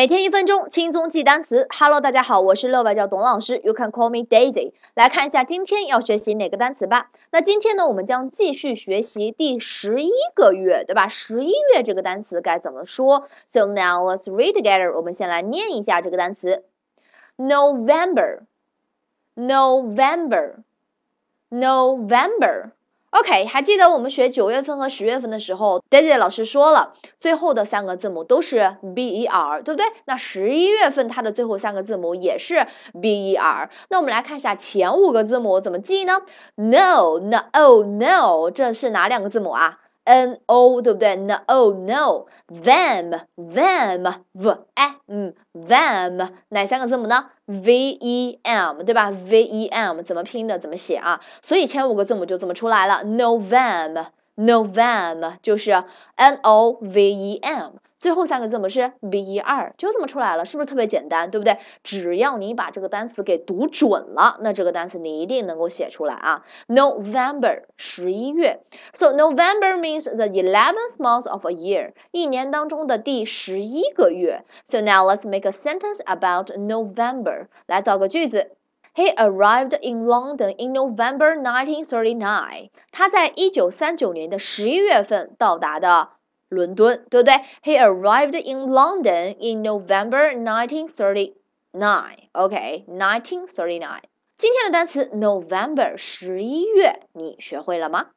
每天一分钟，轻松记单词。Hello，大家好，我是乐外教董老师，You can call me Daisy。来看一下今天要学习哪个单词吧。那今天呢，我们将继续学习第十一个月，对吧？十一月这个单词该怎么说？So now let's read together。我们先来念一下这个单词：November，November，November。OK，还记得我们学九月份和十月份的时候，Daisy 老师说了，最后的三个字母都是 B E R，对不对？那十一月份它的最后三个字母也是 B E R。那我们来看一下前五个字母怎么记呢？No，No，No，这是哪两个字母啊？N O 对不对？No no them them v m them 哪三个字母呢？V E M 对吧？V E M 怎么拼的？怎么写啊？所以前五个字母就这么出来了。novem novem 就是 N O V E M。最后三个字母是 v e r，就这么出来了，是不是特别简单，对不对？只要你把这个单词给读准了，那这个单词你一定能够写出来啊。November，十一月。So November means the eleventh month of a year，一年当中的第十一个月。So now let's make a sentence about November，来造个句子。He arrived in London in November 1939。他在一九三九年的十一月份到达的。伦敦，对不对？He arrived in London in November 1939. OK, 1939. 今天的单词 November 十一月，你学会了吗？